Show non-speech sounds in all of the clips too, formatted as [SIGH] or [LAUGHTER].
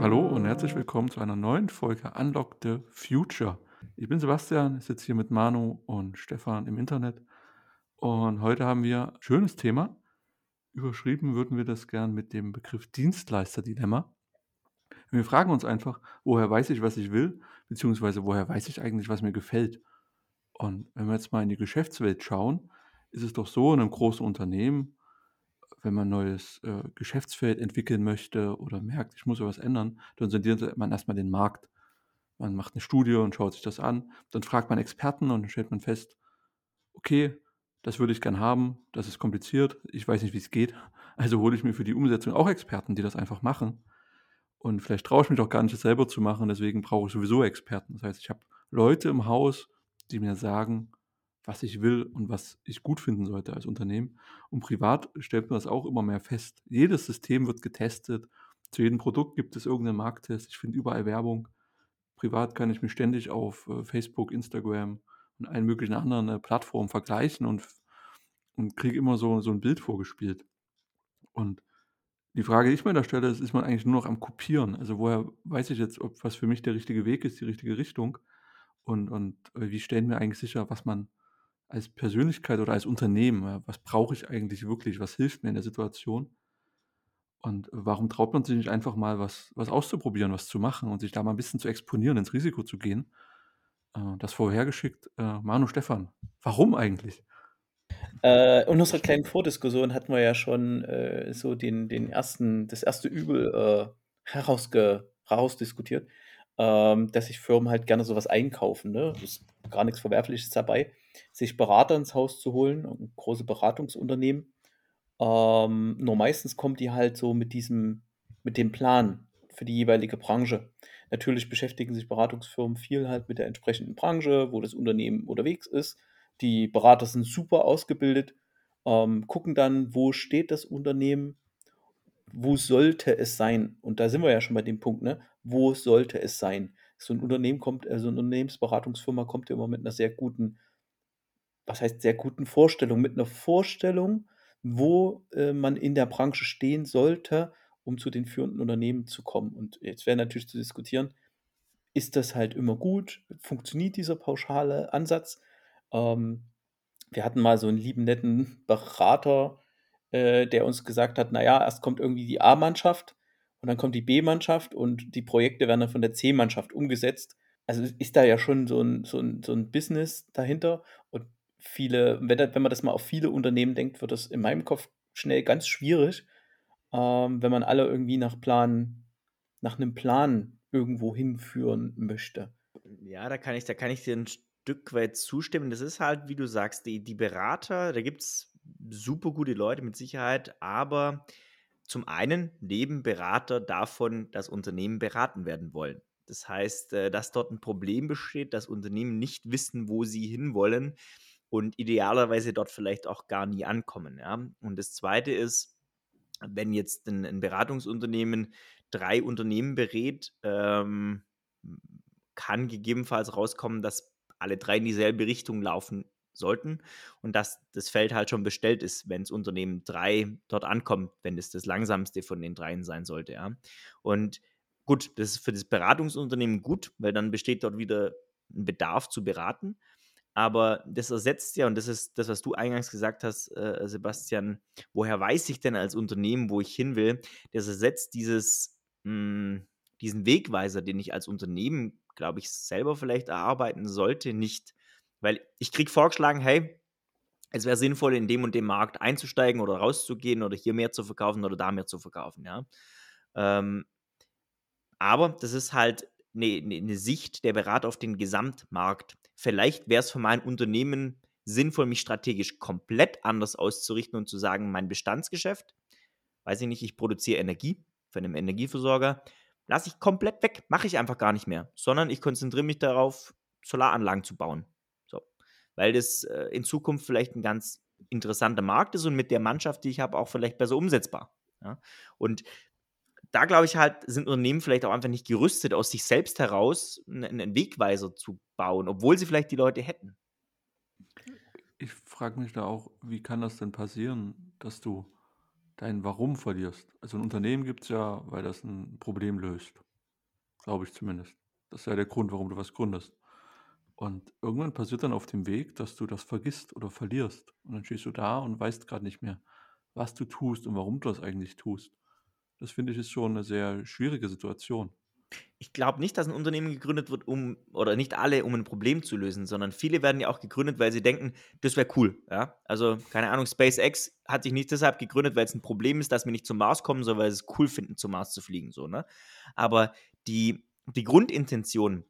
Hallo und herzlich willkommen zu einer neuen Folge Unlock the Future. Ich bin Sebastian, ich sitze hier mit Manu und Stefan im Internet und heute haben wir ein schönes Thema. Überschrieben würden wir das gern mit dem Begriff Dienstleister-Dilemma. Wir fragen uns einfach, woher weiß ich, was ich will, beziehungsweise woher weiß ich eigentlich, was mir gefällt. Und wenn wir jetzt mal in die Geschäftswelt schauen, ist es doch so in einem großen Unternehmen, wenn man ein neues äh, Geschäftsfeld entwickeln möchte oder merkt, ich muss was ändern, dann sondiert man erstmal den Markt. Man macht eine Studie und schaut sich das an. Dann fragt man Experten und dann stellt man fest, okay, das würde ich gern haben, das ist kompliziert, ich weiß nicht, wie es geht. Also hole ich mir für die Umsetzung auch Experten, die das einfach machen. Und vielleicht traue ich mich auch gar nicht, das selber zu machen, deswegen brauche ich sowieso Experten. Das heißt, ich habe Leute im Haus, die mir sagen, was ich will und was ich gut finden sollte als Unternehmen. Und privat stellt man das auch immer mehr fest. Jedes System wird getestet. Zu jedem Produkt gibt es irgendeinen Markttest. Ich finde überall Werbung. Privat kann ich mich ständig auf äh, Facebook, Instagram und allen möglichen anderen äh, Plattformen vergleichen und, und kriege immer so, so ein Bild vorgespielt. Und die Frage, die ich mir da stelle, ist, ist man eigentlich nur noch am Kopieren? Also woher weiß ich jetzt, ob was für mich der richtige Weg ist, die richtige Richtung? Und, und äh, wie stellen wir eigentlich sicher, was man als Persönlichkeit oder als Unternehmen, was brauche ich eigentlich wirklich, was hilft mir in der Situation? Und warum traut man sich nicht einfach mal was, was auszuprobieren, was zu machen und sich da mal ein bisschen zu exponieren, ins Risiko zu gehen? Äh, das vorhergeschickt, äh, Manu Stefan. Warum eigentlich? Äh, in unserer kleinen Vordiskussion hatten wir ja schon äh, so den, den ersten, das erste Übel äh, herausdiskutiert, ähm, dass sich Firmen halt gerne sowas einkaufen. Ne? Das ist gar nichts Verwerfliches dabei, sich Berater ins Haus zu holen, große Beratungsunternehmen. Ähm, nur meistens kommt die halt so mit diesem, mit dem Plan für die jeweilige Branche. Natürlich beschäftigen sich Beratungsfirmen viel halt mit der entsprechenden Branche, wo das Unternehmen unterwegs ist. Die Berater sind super ausgebildet, ähm, gucken dann, wo steht das Unternehmen, wo sollte es sein? Und da sind wir ja schon bei dem Punkt, ne? Wo sollte es sein? So ein Unternehmen kommt, also eine Unternehmensberatungsfirma kommt ja immer mit einer sehr guten, was heißt sehr guten Vorstellung, mit einer Vorstellung, wo äh, man in der Branche stehen sollte, um zu den führenden Unternehmen zu kommen. Und jetzt wäre natürlich zu diskutieren, ist das halt immer gut? Funktioniert dieser pauschale Ansatz? Ähm, wir hatten mal so einen lieben, netten Berater, äh, der uns gesagt hat, naja, erst kommt irgendwie die A-Mannschaft und dann kommt die B-Mannschaft und die Projekte werden dann von der C-Mannschaft umgesetzt. Also ist da ja schon so ein, so ein, so ein Business dahinter und viele, wenn, wenn man das mal auf viele Unternehmen denkt, wird das in meinem Kopf schnell ganz schwierig, ähm, wenn man alle irgendwie nach Plan, nach einem Plan irgendwo hinführen möchte. Ja, da kann ich, da kann ich dir ein Stück weit zustimmen. Das ist halt, wie du sagst, die, die Berater, da gibt es super gute Leute mit Sicherheit, aber zum einen leben Berater davon, dass Unternehmen beraten werden wollen. Das heißt, äh, dass dort ein Problem besteht, dass Unternehmen nicht wissen, wo sie hinwollen und idealerweise dort vielleicht auch gar nie ankommen. Ja? Und das Zweite ist, wenn jetzt ein, ein Beratungsunternehmen drei Unternehmen berät, ähm, kann gegebenenfalls rauskommen, dass alle drei in dieselbe Richtung laufen sollten und dass das Feld halt schon bestellt ist, wenn das Unternehmen drei dort ankommt, wenn es das langsamste von den dreien sein sollte. Ja. Und gut, das ist für das Beratungsunternehmen gut, weil dann besteht dort wieder ein Bedarf zu beraten. Aber das ersetzt ja, und das ist das, was du eingangs gesagt hast, äh, Sebastian, woher weiß ich denn als Unternehmen, wo ich hin will? Das ersetzt dieses, mh, hm, diesen Wegweiser, den ich als Unternehmen glaube ich, selber vielleicht erarbeiten sollte, nicht. Weil ich kriege vorgeschlagen, hey, es wäre sinnvoll, in dem und dem Markt einzusteigen oder rauszugehen oder hier mehr zu verkaufen oder da mehr zu verkaufen, ja. Ähm, aber das ist halt eine, eine Sicht der Berater auf den Gesamtmarkt. Vielleicht wäre es für mein Unternehmen sinnvoll, mich strategisch komplett anders auszurichten und zu sagen, mein Bestandsgeschäft, weiß ich nicht, ich produziere Energie für einen Energieversorger, lasse ich komplett weg, mache ich einfach gar nicht mehr, sondern ich konzentriere mich darauf, Solaranlagen zu bauen. So. Weil das äh, in Zukunft vielleicht ein ganz interessanter Markt ist und mit der Mannschaft, die ich habe, auch vielleicht besser umsetzbar. Ja? Und da glaube ich halt, sind Unternehmen vielleicht auch einfach nicht gerüstet, aus sich selbst heraus einen, Wegweiser zu bauen, obwohl sie vielleicht die Leute hätten. ich frage mich da auch, wie kann das denn passieren, dass du dein Warum verlierst? Also ein Unternehmen gibt es ja, weil das ein Problem löst. Glaube ich zumindest. Das ist ja der Grund, warum du was gründest. Und irgendwann passiert dann auf dem Weg, dass du das vergisst oder verlierst. Und dann stehst du da und weißt gerade nicht mehr, was du tust und warum du das eigentlich tust. Das finde ich ist schon eine sehr schwierige Situation. Ich glaube nicht, dass ein Unternehmen gegründet wird, um, oder nicht alle, um ein Problem zu lösen, sondern viele werden ja auch gegründet, weil sie denken, das wäre cool. Ja? Also, keine Ahnung, SpaceX hat sich nicht deshalb gegründet, weil es ein Problem ist, dass wir nicht zum Mars kommen, sondern weil sie es cool finden, zum Mars zu fliegen. So, ne? Aber die, die Grundintention,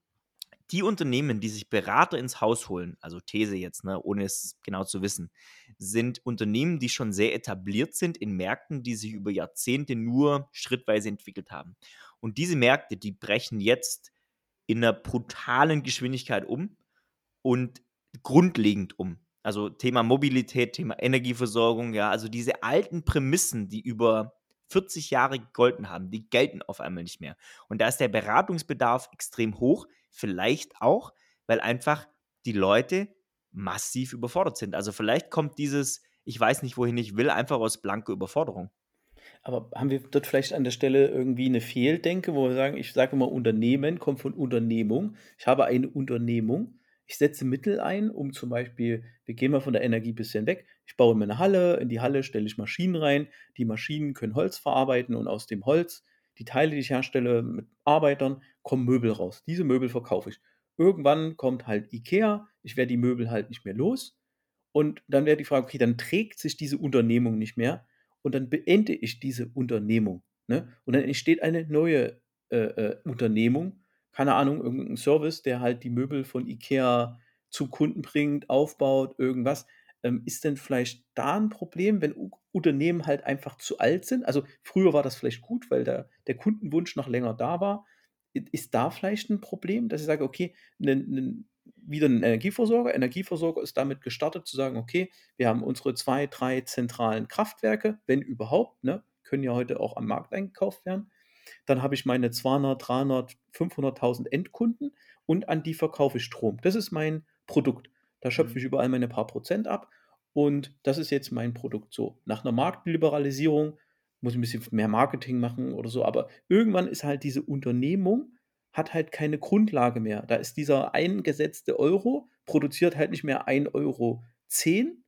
die Unternehmen, die sich Berater ins Haus holen, also These jetzt, ne, ohne es genau zu wissen, sind Unternehmen, die schon sehr etabliert sind in Märkten, die sich über Jahrzehnte nur schrittweise entwickelt haben. Und diese Märkte, die brechen jetzt in einer brutalen Geschwindigkeit um und grundlegend um. Also Thema Mobilität, Thema Energieversorgung, ja, also diese alten Prämissen, die über 40 Jahre gegolten haben, die gelten auf einmal nicht mehr. Und da ist der Beratungsbedarf extrem hoch, vielleicht auch, weil einfach die Leute massiv überfordert sind. Also vielleicht kommt dieses, ich weiß nicht, wohin ich will, einfach aus blanker Überforderung. Aber haben wir dort vielleicht an der Stelle irgendwie eine Fehldenke, wo wir sagen, ich sage immer, Unternehmen kommt von Unternehmung. Ich habe eine Unternehmung. Ich setze Mittel ein, um zum Beispiel, wir gehen mal von der Energie ein bisschen weg. Ich baue mir eine Halle, in die Halle stelle ich Maschinen rein. Die Maschinen können Holz verarbeiten und aus dem Holz, die Teile, die ich herstelle mit Arbeitern, kommen Möbel raus. Diese Möbel verkaufe ich. Irgendwann kommt halt Ikea, ich werde die Möbel halt nicht mehr los. Und dann wäre die Frage, okay, dann trägt sich diese Unternehmung nicht mehr und dann beende ich diese Unternehmung. Ne? Und dann entsteht eine neue äh, äh, Unternehmung, keine Ahnung, irgendein Service, der halt die Möbel von IKEA zum Kunden bringt, aufbaut, irgendwas. Ähm, ist denn vielleicht da ein Problem, wenn U Unternehmen halt einfach zu alt sind? Also früher war das vielleicht gut, weil der, der Kundenwunsch noch länger da war. Ist da vielleicht ein Problem, dass ich sage, okay, ne, ne, wieder ein Energieversorger. Energieversorger ist damit gestartet zu sagen, okay, wir haben unsere zwei, drei zentralen Kraftwerke, wenn überhaupt, ne, können ja heute auch am Markt eingekauft werden. Dann habe ich meine 200, 300, 500.000 Endkunden und an die verkaufe ich Strom. Das ist mein Produkt. Da schöpfe mhm. ich überall meine paar Prozent ab und das ist jetzt mein Produkt so. Nach einer Marktliberalisierung muss ich ein bisschen mehr Marketing machen oder so, aber irgendwann ist halt diese Unternehmung hat halt keine Grundlage mehr. Da ist dieser eingesetzte Euro, produziert halt nicht mehr 1,10 Euro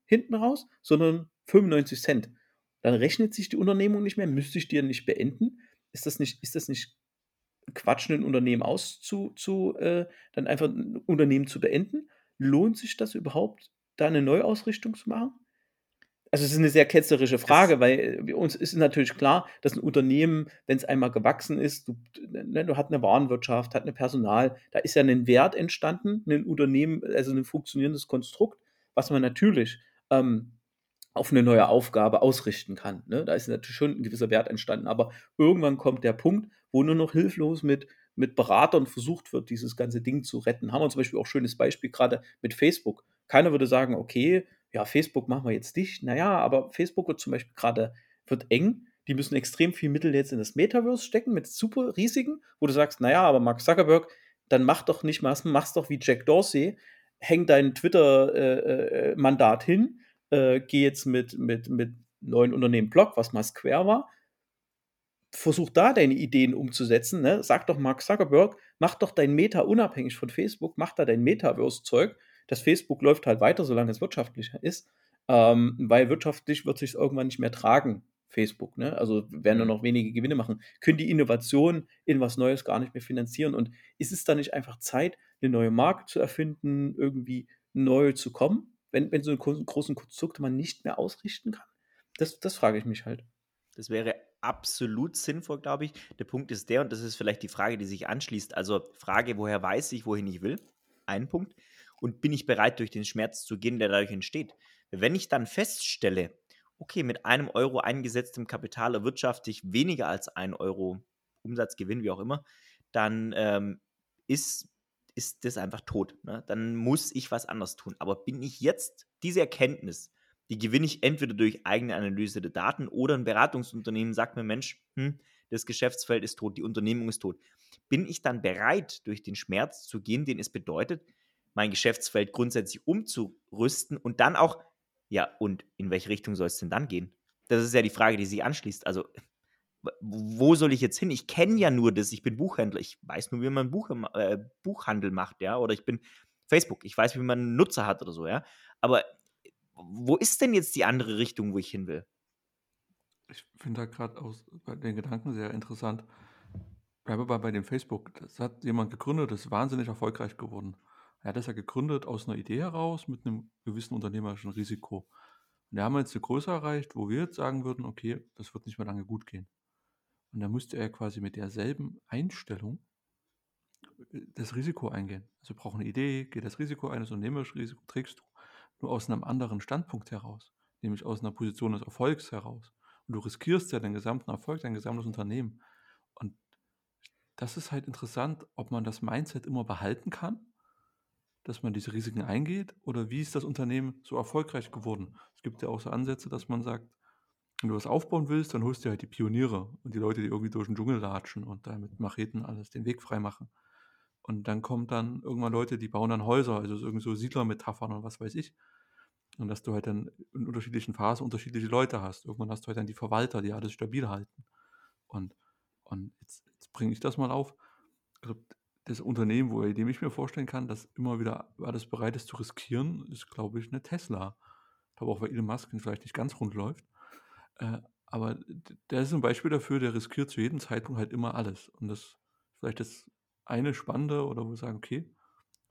hinten raus, sondern 95 Cent. Dann rechnet sich die Unternehmung nicht mehr, müsste ich die nicht beenden. Ist das nicht, ist das nicht Quatsch, ein Unternehmen auszu, zu, äh, dann einfach ein Unternehmen zu beenden? Lohnt sich das überhaupt, da eine Neuausrichtung zu machen? Also es ist eine sehr ketzerische Frage, weil äh, uns ist natürlich klar, dass ein Unternehmen, wenn es einmal gewachsen ist, du, ne, du hast eine Warenwirtschaft, hat eine Personal, da ist ja ein Wert entstanden, ein Unternehmen, also ein funktionierendes Konstrukt, was man natürlich ähm, auf eine neue Aufgabe ausrichten kann. Ne? Da ist natürlich schon ein gewisser Wert entstanden, aber irgendwann kommt der Punkt, wo nur noch hilflos mit, mit Beratern versucht wird, dieses ganze Ding zu retten. Haben wir zum Beispiel auch ein schönes Beispiel gerade mit Facebook. Keiner würde sagen, okay, ja, Facebook machen wir jetzt dicht. Naja, aber Facebook wird zum Beispiel gerade, wird eng. Die müssen extrem viel Mittel jetzt in das Metaverse stecken mit super riesigen, wo du sagst, naja, aber Mark Zuckerberg, dann mach doch nicht mal, mach's doch wie Jack Dorsey, häng dein Twitter-Mandat äh, äh, hin, äh, geh jetzt mit, mit, mit neuen Unternehmen Blog, was mal Square war, versuch da deine Ideen umzusetzen. Ne? Sag doch Mark Zuckerberg, mach doch dein Meta unabhängig von Facebook, mach da dein Metaverse-Zeug das Facebook läuft halt weiter, solange es wirtschaftlicher ist, ähm, weil wirtschaftlich wird sich irgendwann nicht mehr tragen, Facebook. Ne? Also werden nur mhm. noch wenige Gewinne machen, können die Innovation in was Neues gar nicht mehr finanzieren. Und ist es dann nicht einfach Zeit, eine neue Marke zu erfinden, irgendwie neu zu kommen, wenn, wenn so einen großen Konstrukt man nicht mehr ausrichten kann? Das, das frage ich mich halt. Das wäre absolut sinnvoll, glaube ich. Der Punkt ist der, und das ist vielleicht die Frage, die sich anschließt. Also Frage, woher weiß ich, wohin ich will? Ein Punkt und bin ich bereit, durch den Schmerz zu gehen, der dadurch entsteht. Wenn ich dann feststelle, okay, mit einem Euro eingesetztem Kapital erwirtschafte ich weniger als ein Euro Umsatzgewinn, wie auch immer, dann ähm, ist, ist das einfach tot. Ne? Dann muss ich was anderes tun. Aber bin ich jetzt diese Erkenntnis, die gewinne ich entweder durch eigene Analyse der Daten oder ein Beratungsunternehmen sagt mir, Mensch, hm, das Geschäftsfeld ist tot, die Unternehmung ist tot. Bin ich dann bereit, durch den Schmerz zu gehen, den es bedeutet, mein Geschäftsfeld grundsätzlich umzurüsten und dann auch, ja, und in welche Richtung soll es denn dann gehen? Das ist ja die Frage, die sich anschließt. Also, wo soll ich jetzt hin? Ich kenne ja nur das, ich bin Buchhändler, ich weiß nur, wie man Buch, äh, Buchhandel macht, ja, oder ich bin Facebook, ich weiß, wie man einen Nutzer hat oder so, ja. Aber wo ist denn jetzt die andere Richtung, wo ich hin will? Ich finde da gerade aus den Gedanken sehr interessant. Bleiben wir bei dem Facebook. Das hat jemand gegründet, das ist wahnsinnig erfolgreich geworden. Er hat das ja gegründet aus einer Idee heraus mit einem gewissen unternehmerischen Risiko. Und da haben wir jetzt eine Größe erreicht, wo wir jetzt sagen würden, okay, das wird nicht mehr lange gut gehen. Und da müsste er quasi mit derselben Einstellung äh, das Risiko eingehen. Also braucht eine Idee, geht das Risiko ein, das unternehmerische Risiko trägst du nur aus einem anderen Standpunkt heraus, nämlich aus einer Position des Erfolgs heraus. Und du riskierst ja den gesamten Erfolg, dein gesamtes Unternehmen. Und das ist halt interessant, ob man das Mindset immer behalten kann, dass man diese Risiken eingeht, oder wie ist das Unternehmen so erfolgreich geworden? Es gibt ja auch so Ansätze, dass man sagt, wenn du was aufbauen willst, dann holst du halt die Pioniere und die Leute, die irgendwie durch den Dschungel latschen und da mit Macheten alles den Weg frei machen. Und dann kommen dann irgendwann Leute, die bauen dann Häuser, also irgendwie so Siedlermetaphern und was weiß ich. Und dass du halt dann in unterschiedlichen Phasen unterschiedliche Leute hast. Irgendwann hast du halt dann die Verwalter, die alles stabil halten. Und, und jetzt, jetzt bringe ich das mal auf. Also das Unternehmen, wo, dem ich mir vorstellen kann, dass immer wieder alles bereit ist zu riskieren, ist, glaube ich, eine Tesla. Ich glaube auch, weil Elon Musk vielleicht nicht ganz rund läuft. Äh, aber der ist ein Beispiel dafür, der riskiert zu jedem Zeitpunkt halt immer alles. Und das ist vielleicht das eine Spannende oder wo wir sagen, okay,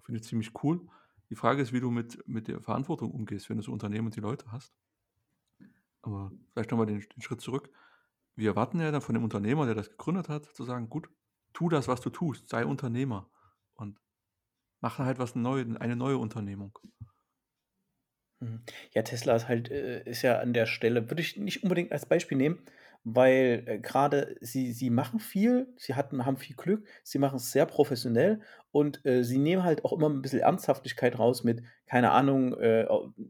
finde ich ziemlich cool. Die Frage ist, wie du mit, mit der Verantwortung umgehst, wenn du so Unternehmen und die Leute hast. Aber vielleicht nochmal den, den Schritt zurück. Wir erwarten ja dann von dem Unternehmer, der das gegründet hat, zu sagen, gut, tu das, was du tust, sei Unternehmer und mache halt was Neues, eine neue Unternehmung. Mhm. Ja, Tesla ist halt, äh, ist ja an der Stelle, würde ich nicht unbedingt als Beispiel nehmen, weil äh, gerade sie, sie machen viel, sie hatten, haben viel Glück, sie machen es sehr professionell und äh, sie nehmen halt auch immer ein bisschen Ernsthaftigkeit raus mit, keine Ahnung, äh,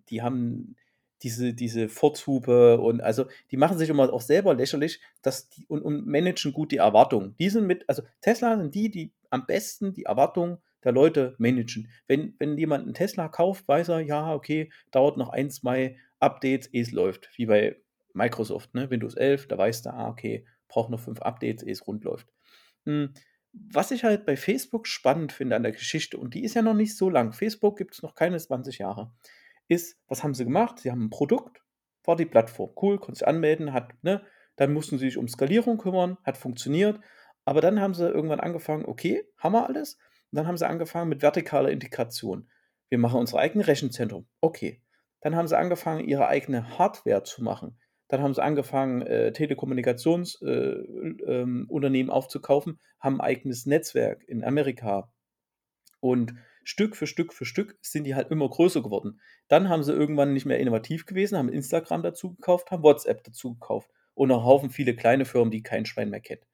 die haben diese, diese Vorzupe und also die machen sich immer auch selber lächerlich dass die, und, und managen gut die Erwartungen. Die sind mit, also Tesla sind die, die am besten die Erwartungen der Leute managen. Wenn, wenn jemand einen Tesla kauft, weiß er, ja, okay, dauert noch ein, zwei Updates, ehe es läuft. Wie bei Microsoft, ne? Windows 11, da weißt du, ah, okay, braucht noch fünf Updates, ehe es rund läuft. Hm. Was ich halt bei Facebook spannend finde an der Geschichte, und die ist ja noch nicht so lang, Facebook gibt es noch keine 20 Jahre, ist, was haben sie gemacht? Sie haben ein Produkt, war die Plattform, cool, konnte sich anmelden, hat, ne, dann mussten sie sich um Skalierung kümmern, hat funktioniert, aber dann haben sie irgendwann angefangen, okay, haben wir alles, und dann haben sie angefangen mit vertikaler Integration. Wir machen unser eigenes Rechenzentrum. Okay. Dann haben sie angefangen, ihre eigene Hardware zu machen. Dann haben sie angefangen, äh, Telekommunikationsunternehmen äh, ähm, aufzukaufen, haben ein eigenes Netzwerk in Amerika. Und Stück für Stück für Stück sind die halt immer größer geworden. Dann haben sie irgendwann nicht mehr innovativ gewesen, haben Instagram dazu gekauft, haben WhatsApp dazu gekauft und noch Haufen viele kleine Firmen, die kein Schwein mehr kennt.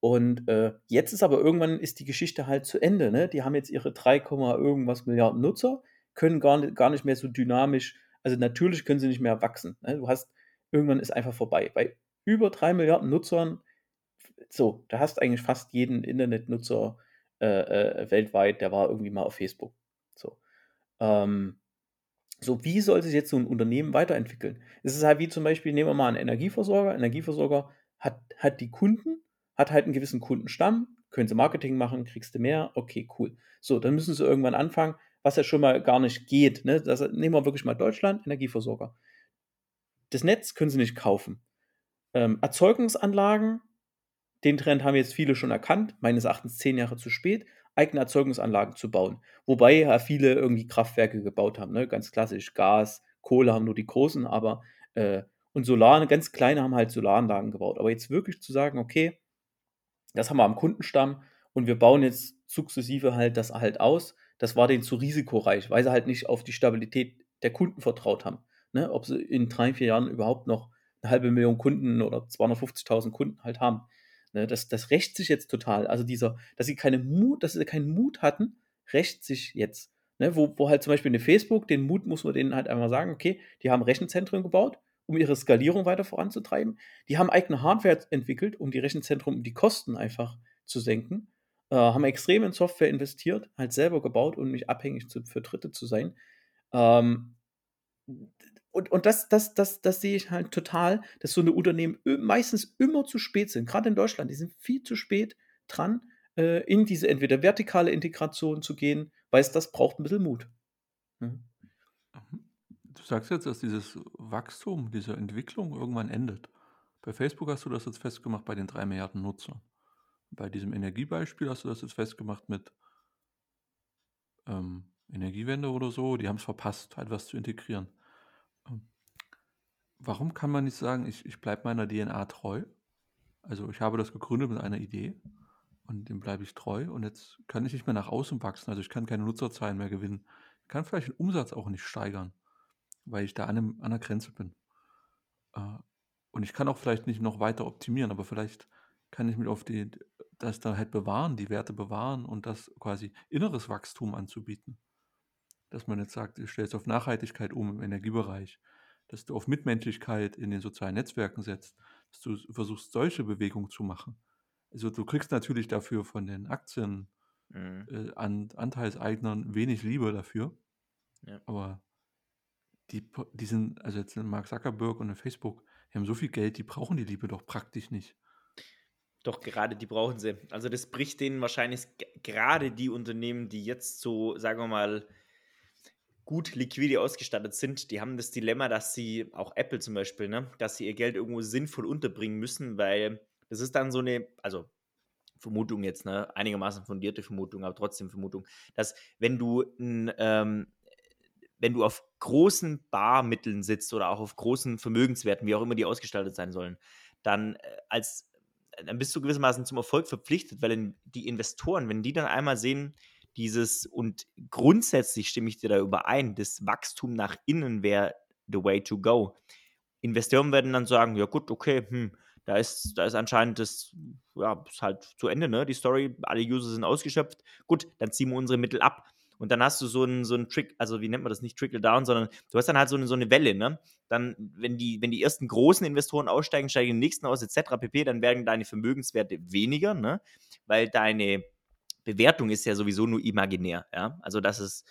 Und äh, jetzt ist aber irgendwann ist die Geschichte halt zu Ende. Ne? Die haben jetzt ihre 3, irgendwas Milliarden Nutzer, können gar nicht, gar nicht mehr so dynamisch, also natürlich können sie nicht mehr wachsen. Ne? Du hast, irgendwann ist einfach vorbei. Bei über 3 Milliarden Nutzern, so, da hast eigentlich fast jeden Internetnutzer äh, äh, weltweit, der war irgendwie mal auf Facebook. So. Ähm, so, wie soll sich jetzt so ein Unternehmen weiterentwickeln? Es ist halt wie zum Beispiel, nehmen wir mal einen Energieversorger. Energieversorger hat, hat die Kunden, hat halt einen gewissen Kundenstamm, können sie Marketing machen, kriegst du mehr, okay, cool. So, dann müssen sie irgendwann anfangen, was ja schon mal gar nicht geht. Ne? Das, nehmen wir wirklich mal Deutschland, Energieversorger. Das Netz können sie nicht kaufen. Ähm, Erzeugungsanlagen, den Trend haben jetzt viele schon erkannt, meines Erachtens zehn Jahre zu spät, eigene Erzeugungsanlagen zu bauen. Wobei ja viele irgendwie Kraftwerke gebaut haben, ne? ganz klassisch, Gas, Kohle haben nur die großen, aber äh, und Solar, ganz kleine haben halt Solaranlagen gebaut. Aber jetzt wirklich zu sagen, okay, das haben wir am Kundenstamm und wir bauen jetzt sukzessive halt das halt aus. Das war denen zu risikoreich, weil sie halt nicht auf die Stabilität der Kunden vertraut haben. Ne? Ob sie in drei, vier Jahren überhaupt noch eine halbe Million Kunden oder 250.000 Kunden halt haben. Ne? Das, das rächt sich jetzt total. Also dieser, dass sie keine Mut, dass sie keinen Mut hatten, rächt sich jetzt. Ne? Wo, wo halt zum Beispiel eine Facebook, den Mut muss man denen halt einmal sagen, okay, die haben Rechenzentren gebaut, um ihre Skalierung weiter voranzutreiben. Die haben eigene Hardware entwickelt, um die Rechenzentren, um die Kosten einfach zu senken. äh, haben extrem in Software investiert, halt selber gebaut und nicht abhängig zu, für Dritte zu sein. Ähm, und, und das, das, das, das sehe ich halt total, dass so eine Unternehmen meistens immer zu spät sind. Gerade in Deutschland, die sind viel zu spät dran, äh, in diese entweder vertikale Integration zu gehen, weil es das braucht ein bisschen Mut. Mhm. Du sagst jetzt, dass dieses Wachstum, diese Entwicklung irgendwann endet. Bei Facebook hast du das jetzt festgemacht bei den drei Milliarden Nutzern. Bei diesem Energiebeispiel hast du das jetzt festgemacht mit ähm, Energiewende oder so. Die haben es verpasst, halt was zu integrieren. Warum kann man nicht sagen, ich, ich bleibe meiner DNA treu? Also ich habe das gegründet mit einer Idee und dem bleibe ich treu und jetzt kann ich nicht mehr nach außen wachsen. Also ich kann keine Nutzerzahlen mehr gewinnen. Ich kann vielleicht den Umsatz auch nicht steigern, weil ich da an, einem, an der Grenze bin. Äh, und ich kann auch vielleicht nicht noch weiter optimieren, aber vielleicht kann ich mich auf die, das da halt bewahren, die Werte bewahren und das quasi inneres Wachstum anzubieten. Dass man jetzt sagt, ich stelle es auf Nachhaltigkeit um im Energiebereich, dass du auf Mitmenschlichkeit in den sozialen Netzwerken setzt, dass du versuchst, solche Bewegungen zu machen. Also du kriegst natürlich dafür von den Aktien mhm. äh, an Anteilseignern wenig Liebe dafür. Ja. Aber die, die sind, also jetzt Mark Zuckerberg und Facebook, die haben so viel Geld, die brauchen die Liebe doch praktisch nicht. Doch, gerade die brauchen sie. Also das bricht denen wahrscheinlich gerade die Unternehmen, die jetzt so, sagen wir mal, gut liquide ausgestattet sind, die haben das Dilemma, dass sie, auch Apple zum Beispiel, ne, dass sie ihr Geld irgendwo sinnvoll unterbringen müssen, weil das ist dann so eine, also Vermutung jetzt, ne, einigermaßen fundierte Vermutung, aber trotzdem Vermutung, dass wenn du ein, ähm, wenn du auf großen Barmitteln sitzt oder auch auf großen Vermögenswerten, wie auch immer die ausgestaltet sein sollen, dann äh, als dann bist du gewissermaßen zum Erfolg verpflichtet, weil die Investoren, wenn die dann einmal sehen, dieses und grundsätzlich stimme ich dir da überein, das Wachstum nach innen wäre the way to go. Investoren werden dann sagen, ja gut, okay, hm, da ist, da ist anscheinend das, ja, ist halt zu Ende, ne? Die Story, alle User sind ausgeschöpft. Gut, dann ziehen wir unsere Mittel ab. Und dann hast du so einen, so einen Trick, also wie nennt man das nicht Trickle Down, sondern du hast dann halt so eine, so eine Welle, ne? Dann, wenn die, wenn die ersten großen Investoren aussteigen, steigen die nächsten aus, etc. pp., dann werden deine Vermögenswerte weniger, ne? Weil deine Bewertung ist ja sowieso nur imaginär, ja? Also, dass es,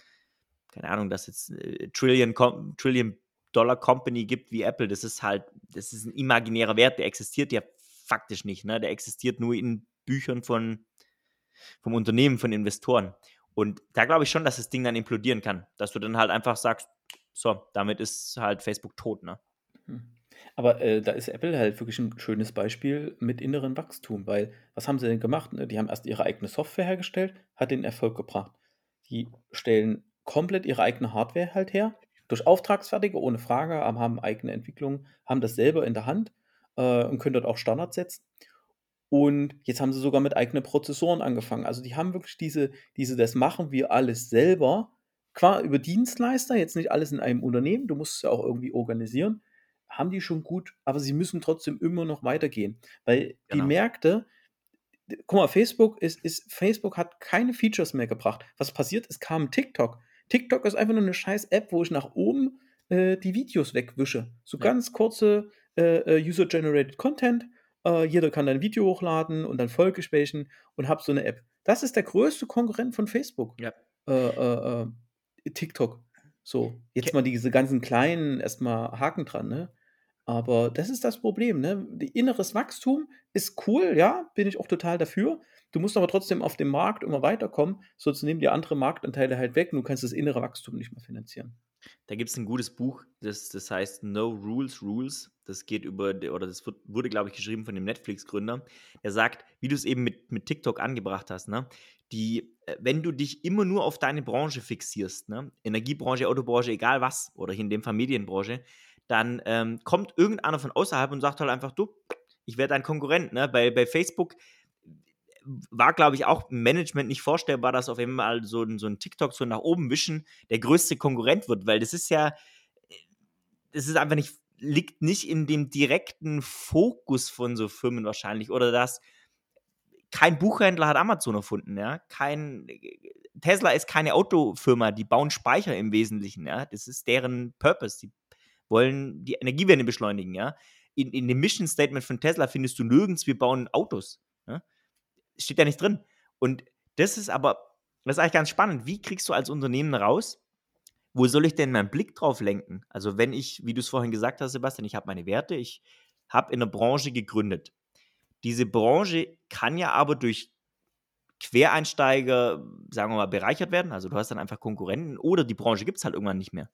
keine Ahnung, dass jetzt äh, Trillion, Trillion Dollar Company gibt wie Apple, das ist halt, das ist ein imaginärer Wert, der existiert ja faktisch nicht, ne? Der existiert nur in Büchern von, vom Unternehmen, von Investoren. Und da glaube ich schon, dass das Ding dann implodieren kann, dass du dann halt einfach sagst, so, damit ist halt Facebook tot, ne? Hm. Aber äh, da ist Apple halt wirklich ein schönes Beispiel mit innerem Wachstum, weil was haben sie denn gemacht? Ne? Die haben erst ihre eigene Software hergestellt, hat den Erfolg gebracht. Die stellen komplett ihre eigene Hardware halt her, durch Auftragsfertige, ohne Frage, haben eigene Entwicklung, haben das selber in der Hand äh, und können dort auch Standards setzen. Und jetzt haben sie sogar mit eigenen Prozessoren angefangen. Also die haben wirklich diese, diese, das machen wir alles selber, qua über Dienstleister, jetzt nicht alles in einem Unternehmen, du musst es ja auch irgendwie organisieren, haben die schon gut, aber sie müssen trotzdem immer noch weitergehen. Weil die genau. Märkte, guck mal, Facebook ist, ist, Facebook hat keine Features mehr gebracht. Was passiert? Es kam TikTok. TikTok ist einfach nur eine scheiß App, wo ich nach oben äh, die Videos wegwische. So ja. ganz kurze äh, äh User-Generated Content äh, jeder kann ein Video hochladen und dann Folgesprächen und hab so eine App. Das ist der größte Konkurrent von Facebook. Ja. Äh, äh, TikTok. So, jetzt mal diese ganzen kleinen erstmal Haken dran, ne? Aber das ist das Problem, ne? Inneres Wachstum ist cool, ja, bin ich auch total dafür. Du musst aber trotzdem auf dem Markt immer weiterkommen, sonst nehmen die andere Marktanteile halt weg und du kannst das innere Wachstum nicht mehr finanzieren. Da gibt es ein gutes Buch, das, das heißt No Rules Rules. Das geht über, oder das wurde, glaube ich, geschrieben von dem Netflix-Gründer. Der sagt, wie du es eben mit, mit TikTok angebracht hast, ne? Die, äh, wenn du dich immer nur auf deine Branche fixierst, ne? Energiebranche, Autobranche, egal was, oder in dem Fall Medienbranche, dann ähm, kommt irgendeiner von außerhalb und sagt halt einfach, du, ich werde dein Konkurrent. Ne? Bei, bei Facebook war, glaube ich, auch im Management nicht vorstellbar, dass auf einmal so, so ein TikTok so nach oben wischen der größte Konkurrent wird, weil das ist ja, das ist einfach nicht, liegt nicht in dem direkten Fokus von so Firmen wahrscheinlich oder dass kein Buchhändler hat Amazon erfunden, ja, kein Tesla ist keine Autofirma, die bauen Speicher im Wesentlichen, ja, das ist deren Purpose, die wollen die Energiewende beschleunigen, ja. In, in dem Mission Statement von Tesla findest du nirgends, wir bauen Autos, ja? steht ja nicht drin. Und das ist aber, das ist eigentlich ganz spannend. Wie kriegst du als Unternehmen raus, wo soll ich denn meinen Blick drauf lenken? Also wenn ich, wie du es vorhin gesagt hast, Sebastian, ich habe meine Werte, ich habe in der Branche gegründet. Diese Branche kann ja aber durch Quereinsteiger, sagen wir mal, bereichert werden. Also du hast dann einfach Konkurrenten oder die Branche gibt es halt irgendwann nicht mehr.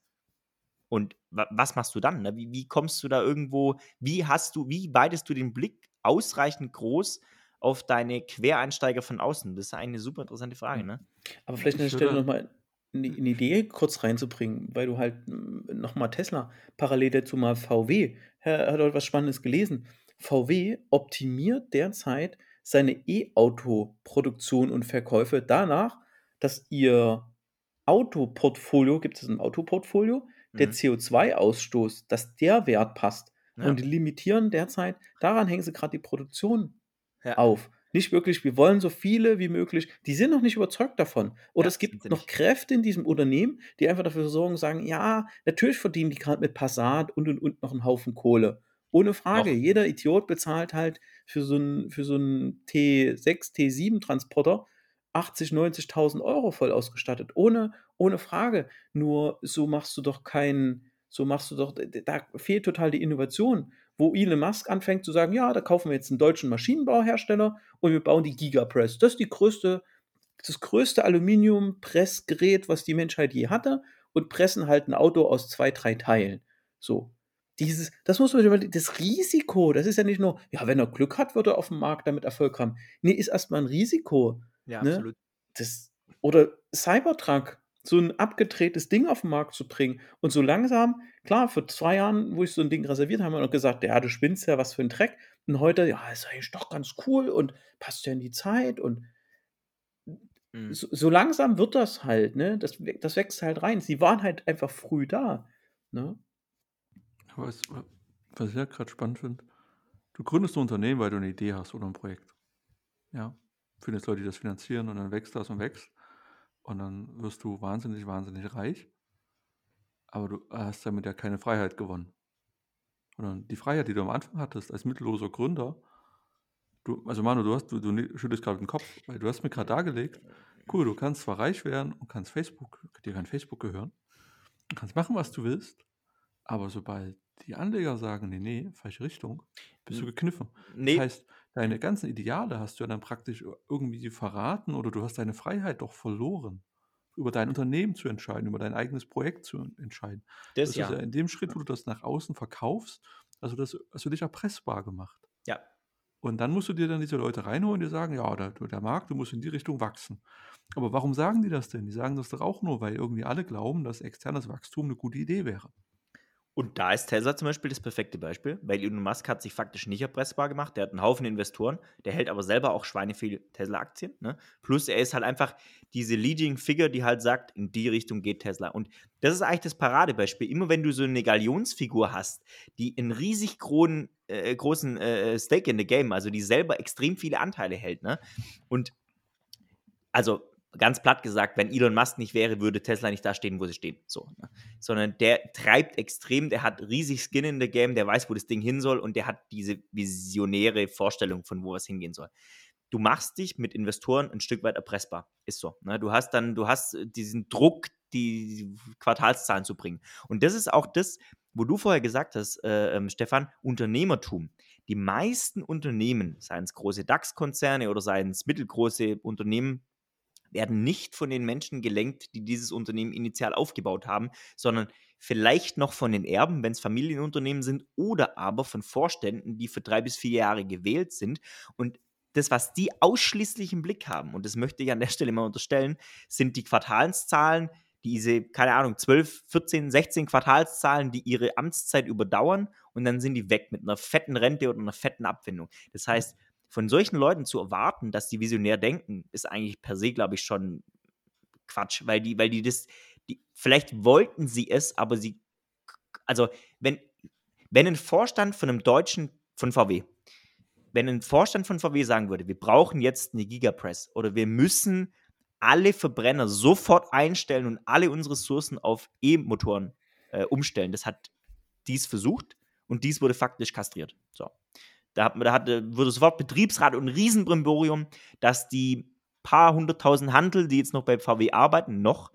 Und wa was machst du dann? Ne? Wie, wie, kommst du da irgendwo, wie hast du, wie weitest du den Blick ausreichend groß auf deine Quereinsteiger von außen? Das ist eine super interessante Frage, ne? Aber vielleicht an der Stelle nochmal eine, eine Idee kurz reinzubringen, weil du halt hm, nochmal Tesla parallel dazu mal VW, er hat heute was Spannendes gelesen. VW optimiert derzeit seine E-Auto-Produktion und Verkäufe danach, dass ihr Autoportfolio, gibt es ein Autoportfolio, der Mhm. CO2-Ausstoß, dass der Wert passt. Ja. Und die limitieren derzeit, daran hängen sie gerade die Produktion Ja. auf. Nicht wirklich, wir wollen so viele wie möglich. Die sind noch nicht überzeugt davon. Oder Ja, es gibt noch. Kräfte in diesem Unternehmen, die einfach dafür sorgen, sagen, ja, natürlich verdienen die gerade mit Passat und und und noch einen Haufen Kohle. Ohne Frage. Noch. Jeder Idiot bezahlt halt für so einen für so einen T6, T7-Transporter 80, 90.000 Euro voll ausgestattet. Ohne, ohne Frage. Nur so machst du doch keinen, so machst du doch, da fehlt total die Innovation. Wo Elon Musk anfängt zu sagen, ja, da kaufen wir jetzt einen deutschen Maschinenbauhersteller und wir bauen die Gigapress. Das ist die größte, das größte Aluminiumpressgerät, was die Menschheit je hatte und pressen halt ein Auto aus zwei, drei Teilen. So. Dieses, das muss man überlegen, das Risiko, das ist ja nicht nur, ja, wenn er Glück hat, wird er auf dem Markt damit Erfolg haben. Nee, ist erstmal ein Risiko. Ja, Ne? absolut. Das, oder Cybertruck, so ein abgedrehtes Ding auf den Markt zu bringen. Und so langsam, klar, vor zwei Jahren, wo ich so ein Ding reserviert habe, haben wir noch gesagt, ja, du spinnst ja, was für ein Dreck. Und heute, ja, ist eigentlich doch ganz cool und passt ja in die Zeit. Und Mhm. so, so langsam wird das halt, ne? Das, das wächst halt rein. Sie waren halt einfach früh da. Ne? Was, was ich ja gerade spannend finde, du gründest ein Unternehmen, weil du eine Idee hast oder ein Projekt. Ja, findest Leute, die das finanzieren und dann wächst das und wächst. Und dann wirst du wahnsinnig, wahnsinnig reich. Aber du hast damit ja keine Freiheit gewonnen. Sondern die Freiheit, die du am Anfang hattest, als mittelloser Gründer, du, also Manu, du, hast, du, du schüttelst gerade den Kopf, weil du hast mir gerade dargelegt, cool, du kannst zwar reich werden und kannst Facebook, dir kann Facebook gehören, du kannst machen, was du willst, aber sobald die Anleger sagen, nee, nee, falsche Richtung, bist du gekniffen. Nee, Das heißt, deine ganzen Ideale hast du ja dann praktisch irgendwie verraten oder du hast deine Freiheit doch verloren, über dein Unternehmen zu entscheiden, über dein eigenes Projekt zu entscheiden. das Das ja. ist ja in dem Schritt, wo du das nach außen verkaufst, also das hast du dich erpressbar gemacht. Ja. Und dann musst du dir dann diese Leute reinholen, die sagen, ja, der, der Markt, du musst in die Richtung wachsen. Aber warum sagen die das denn? Die sagen das doch auch nur, weil irgendwie alle glauben, dass externes Wachstum eine gute Idee wäre. Und da ist Tesla zum Beispiel das perfekte Beispiel, weil Elon Musk hat sich faktisch nicht erpressbar gemacht. Der hat einen Haufen Investoren, der hält aber selber auch schweineviel Tesla-Aktien. Ne? Plus er ist halt einfach diese Leading Figure, die halt sagt, in die Richtung geht Tesla. Und das ist eigentlich das Paradebeispiel. Immer wenn du so eine Galionsfigur hast, die einen riesig großen, äh, großen äh, Stake in the Game, also die selber extrem viele Anteile hält, ne? Und also ganz platt gesagt, wenn Elon Musk nicht wäre, würde Tesla nicht da stehen, wo sie stehen. So, ne? Sondern der treibt extrem, der hat riesig Skin in the Game, der weiß, wo das Ding hin soll und der hat diese visionäre Vorstellung, von wo es hingehen soll. Du machst dich mit Investoren ein Stück weit erpressbar. Ist so. Ne? Du hast dann, du hast diesen Druck, die Quartalszahlen zu bringen. Und das ist auch das, wo du vorher gesagt hast, äh, ähm, Stefan, Unternehmertum. Die meisten Unternehmen, seien es große DAX-Konzerne oder seien es mittelgroße Unternehmen, werden nicht von den Menschen gelenkt, die dieses Unternehmen initial aufgebaut haben, sondern vielleicht noch von den Erben, wenn es Familienunternehmen sind, oder aber von Vorständen, die für drei bis vier Jahre gewählt sind. Und das, was die ausschließlich im Blick haben, und das möchte ich an der Stelle mal unterstellen, sind die Quartalszahlen, diese, keine Ahnung, 12, 14, 16 Quartalszahlen, die ihre Amtszeit überdauern und dann sind die weg mit einer fetten Rente oder einer fetten Abfindung. Das heißt, von solchen Leuten zu erwarten, dass die visionär denken, ist eigentlich per se, glaube ich, schon Quatsch, weil die, weil die das, die, vielleicht wollten sie es, aber sie, also wenn, wenn ein Vorstand von einem deutschen, von VW, wenn ein Vorstand von VW sagen würde, wir brauchen jetzt eine Gigapress oder wir müssen alle Verbrenner sofort einstellen und alle unsere Ressourcen auf E-Motoren äh, umstellen, das hat dies versucht und dies wurde faktisch kastriert. So. Da, hat, da hatte, wurde sofort Betriebsrat und ein Riesenbrimborium, dass die paar hunderttausend Handel, die jetzt noch bei VW arbeiten, noch,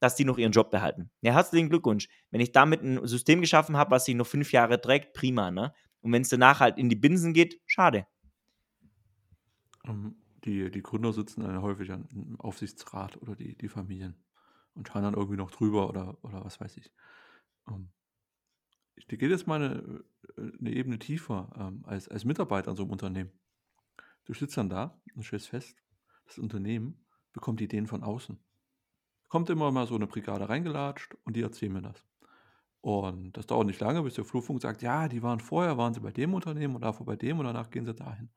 dass die noch ihren Job behalten. Ja, herzlichen Glückwunsch. Wenn ich damit ein System geschaffen habe, was sich noch fünf Jahre trägt, prima, ne? Und wenn es danach halt in die Binsen geht, schade. Ähm, die, die Gründer sitzen dann häufig im Aufsichtsrat oder die, die Familien und schauen dann irgendwie noch drüber oder, oder was weiß ich. Ähm, ich geht jetzt mal eine, eine Ebene tiefer ähm, als, als Mitarbeiter in so einem Unternehmen. Du sitzt dann da und stellst fest, das Unternehmen bekommt Ideen von außen. Kommt immer mal so eine Brigade reingelatscht und die erzählen mir das. Und das dauert nicht lange, bis der Flurfunk sagt, ja, die waren vorher, waren sie bei dem Unternehmen und davor bei dem und danach gehen sie dahin.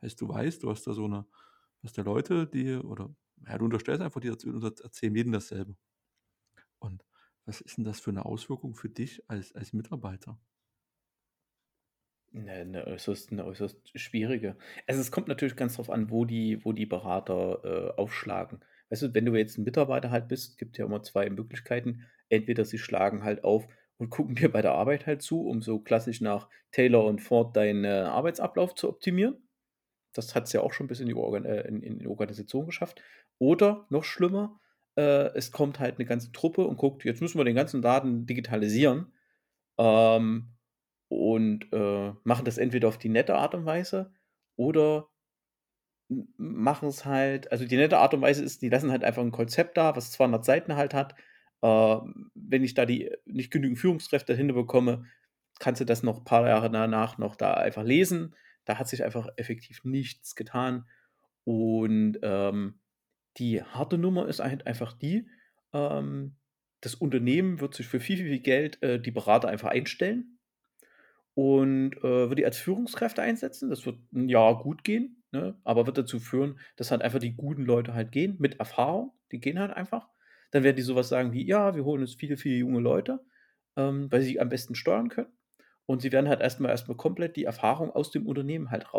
Heißt, du weißt, du hast da so eine, dass der Leute, die, oder ja, du unterstellst einfach, die erzählen jedem dasselbe. Und was ist denn das für eine Auswirkung für dich als, als Mitarbeiter? Ne, eine äußerst 'ne äußerst schwierige. Also, es kommt natürlich ganz drauf an, wo die wo die Berater, äh, aufschlagen. Weißt du, wenn du jetzt ein Mitarbeiter halt bist, gibt ja immer zwei Möglichkeiten. Entweder sie schlagen halt auf und gucken dir bei der Arbeit halt zu, um so klassisch nach Taylor und Ford deinen, äh, Arbeitsablauf zu optimieren. Das hat es ja auch schon bis in die Organ äh, in in die Organisation geschafft. Oder noch schlimmer, äh, es kommt halt eine ganze Truppe und guckt: „Jetzt müssen wir den ganzen Daten digitalisieren.“ Ähm und äh, machen das entweder auf die nette Art und Weise oder machen es halt, also die nette Art und Weise ist, die lassen halt einfach ein Konzept da, was 200 Seiten halt hat. Äh, wenn ich da die nicht genügend Führungskräfte dahinter bekomme, kannst du das noch ein paar Jahre danach noch da einfach lesen. Da hat sich einfach effektiv nichts getan. Und ähm, die harte Nummer ist halt einfach die, ähm, das Unternehmen wird sich für viel, viel, viel Geld äh, die Berater einfach einstellen und, äh, würde die als Führungskräfte einsetzen. Das wird ein Jahr gut gehen, ne, aber wird dazu führen, dass halt einfach die guten Leute halt gehen mit Erfahrung. Die gehen halt einfach. Dann werden die sowas sagen wie: „Ja, wir holen uns viele, viele junge Leute, ähm, weil sie am besten steuern können.“ Und sie werden halt erstmal erstmal komplett die Erfahrung aus dem Unternehmen halt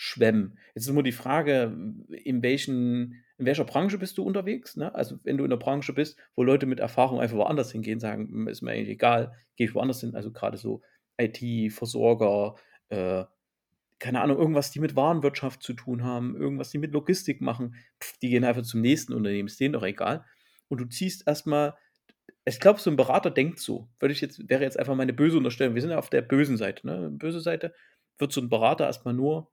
rausschwemmen. Jetzt ist immer die Frage, in welchen in welcher Branche bist du unterwegs, ne? Also, wenn du in der Branche bist, wo Leute mit Erfahrung einfach woanders hingehen, sagen: „Hm, ist mir eigentlich egal, gehe ich woanders hin.“ Also, gerade so IT-Versorger, äh, keine Ahnung, irgendwas, die mit Warenwirtschaft zu tun haben, irgendwas, die mit Logistik machen, pf, die gehen einfach zum nächsten Unternehmen, ist denen doch egal. Und du ziehst erstmal, ich glaube, so ein Berater denkt so. Würde ich jetzt, wäre jetzt einfach meine böse Unterstellung. Wir sind ja auf der bösen Seite. Ne? Böse Seite wird so ein Berater erstmal nur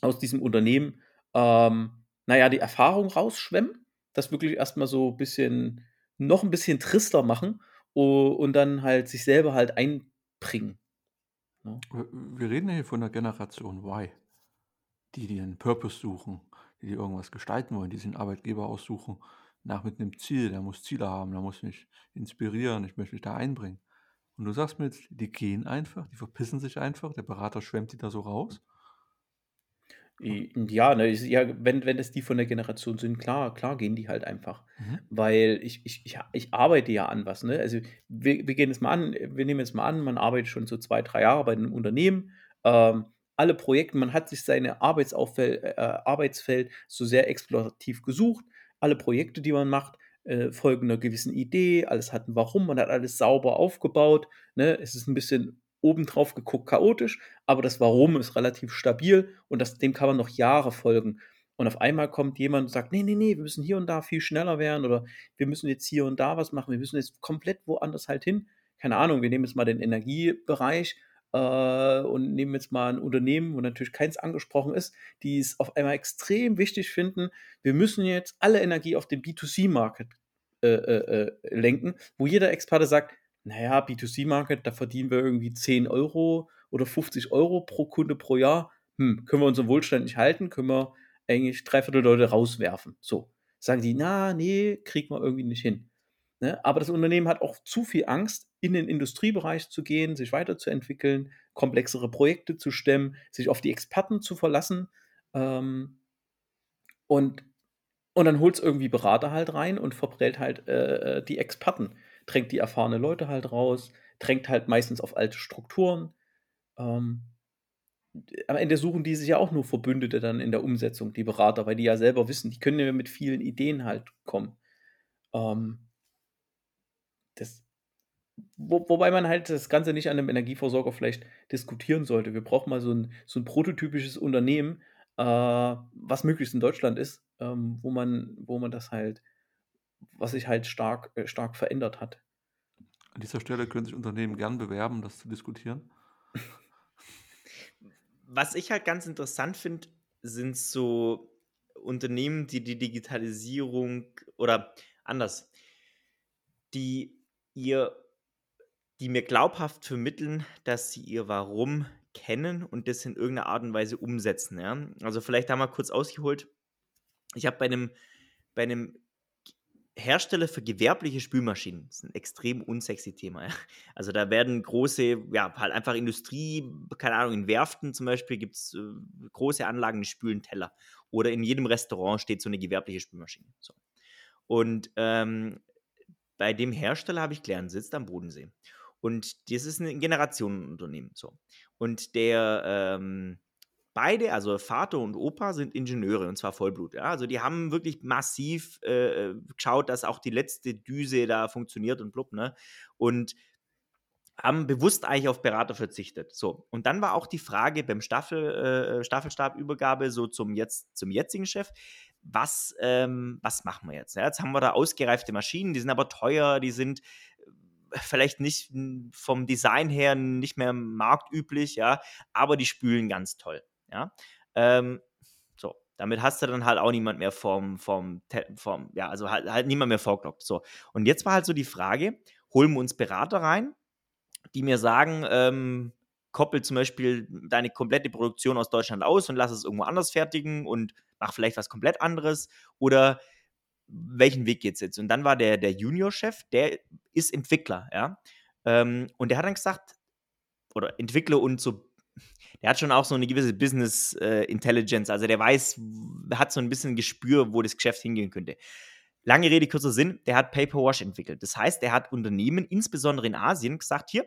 aus diesem Unternehmen, ähm, naja, die Erfahrung rausschwemmen, das wirklich erstmal so ein bisschen, noch ein bisschen trister machen und dann halt sich selber halt einbringen. Ne? Wir reden hier von der Generation Y, die, die einen Purpose suchen, die, die irgendwas gestalten wollen, die sich einen Arbeitgeber aussuchen, nach mit einem Ziel, der muss Ziele haben, der muss mich inspirieren, ich möchte mich da einbringen. Und du sagst mir jetzt, die gehen einfach, die verpissen sich einfach, der Berater schwemmt die da so raus. Ja, ne, ja, wenn, wenn das die von der Generation sind, klar, klar gehen die halt einfach. Mhm. Weil ich, ich, ich, ich arbeite ja an was, ne? Also wir, wir gehen jetzt mal an, wir nehmen jetzt mal an, man arbeitet schon so zwei, drei Jahre bei einem Unternehmen. Ähm, alle Projekte, man hat sich seine Arbeitsauffeld, äh, Arbeitsfeld so sehr explorativ gesucht. Alle Projekte, die man macht, äh, folgen einer gewissen Idee, alles hat ein Warum, man hat alles sauber aufgebaut. Ne? Es ist ein bisschen obendrauf geguckt chaotisch, aber das Warum ist relativ stabil und das, dem kann man noch Jahre folgen. Und auf einmal kommt jemand und sagt, nee, nee, nee, wir müssen hier und da viel schneller werden oder wir müssen jetzt hier und da was machen, wir müssen jetzt komplett woanders halt hin. Keine Ahnung, wir nehmen jetzt mal den Energiebereich äh, und nehmen jetzt mal ein Unternehmen, wo natürlich keins angesprochen ist, die es auf einmal extrem wichtig finden, wir müssen jetzt alle Energie auf den B2C-Market äh, äh, äh, lenken, wo jeder Experte sagt, naja, B2C-Market, da verdienen wir irgendwie 10 Euro oder 50 Euro pro Kunde pro Jahr. Hm, können wir unseren Wohlstand nicht halten? Können wir eigentlich dreiviertel Leute rauswerfen? So. Sagen die, na, nee, kriegen wir irgendwie nicht hin. Ne? Aber das Unternehmen hat auch zu viel Angst, in den Industriebereich zu gehen, sich weiterzuentwickeln, komplexere Projekte zu stemmen, sich auf die Experten zu verlassen. Ähm, und, und dann holt es irgendwie Berater halt rein und verprellt halt äh, äh die Experten drängt die erfahrene Leute halt raus, drängt halt meistens auf alte Strukturen. Ähm, am Ende suchen die sich ja auch nur Verbündete dann in der Umsetzung, die Berater, weil die ja selber wissen, die können ja mit vielen Ideen halt kommen. Ähm, das, wo, wobei man halt das Ganze nicht an einem Energieversorger vielleicht diskutieren sollte. Wir brauchen mal so ein, so ein prototypisches Unternehmen, äh, was möglichst in Deutschland ist, ähm, wo man wo man das halt was sich halt stark äh, stark verändert hat. An dieser Stelle können sich Unternehmen gern bewerben, das zu diskutieren. Was ich halt ganz interessant finde, sind so Unternehmen, die die Digitalisierung oder anders, die ihr die mir glaubhaft vermitteln, dass sie ihr Warum kennen und das in irgendeiner Art und Weise umsetzen, ja? Also, vielleicht da mal kurz ausgeholt. Ich habe bei einem bei 'nem Hersteller für gewerbliche Spülmaschinen das ist ein extrem unsexy Thema, ja. Also, da werden große ja, halt einfach Industrie keine Ahnung, in Werften zum Beispiel gibt's, äh, große Anlagen, die spülen Teller. Oder in jedem Restaurant steht so eine gewerbliche Spülmaschine, so. Und, ähm, bei dem Hersteller habe ich gelernt, sitzt am Bodensee. Und das ist ein Generationenunternehmen, so. Und der, ähm beide, also Vater und Opa, sind Ingenieure und zwar Vollblut. Ja? Also die haben wirklich massiv äh, geschaut, dass auch die letzte Düse da funktioniert und blub, ne? Und haben bewusst eigentlich auf Berater verzichtet. So. Und dann war auch die Frage beim Staffel, äh, Staffelstabübergabe so zum, jetzt, zum jetzigen Chef, was, ähm, was machen wir jetzt? Ja, jetzt haben wir da ausgereifte Maschinen, die sind aber teuer, die sind äh, vielleicht nicht vom Design her nicht mehr marktüblich, ja, aber die spülen ganz toll. Ja. Ähm, so, damit hast du dann halt auch niemand mehr vom, vom, vom ja, also halt, halt niemand mehr vorglockt. So. Und jetzt war halt so die Frage, holen wir uns Berater rein, die mir sagen, ähm, koppel zum Beispiel deine komplette Produktion aus Deutschland aus und lass es irgendwo anders fertigen und mach vielleicht was komplett anderes oder welchen Weg geht's jetzt? Und dann war der, der Junior-Chef, der ist Entwickler, ja. Ähm, und der hat dann gesagt, oder Entwickler und so der hat schon auch so eine gewisse Business äh, Intelligence, also der weiß, hat so ein bisschen Gespür, wo das Geschäft hingehen könnte. Lange Rede, kurzer Sinn, der hat Paperwash entwickelt. Das heißt, er hat Unternehmen, insbesondere in Asien, gesagt, hier,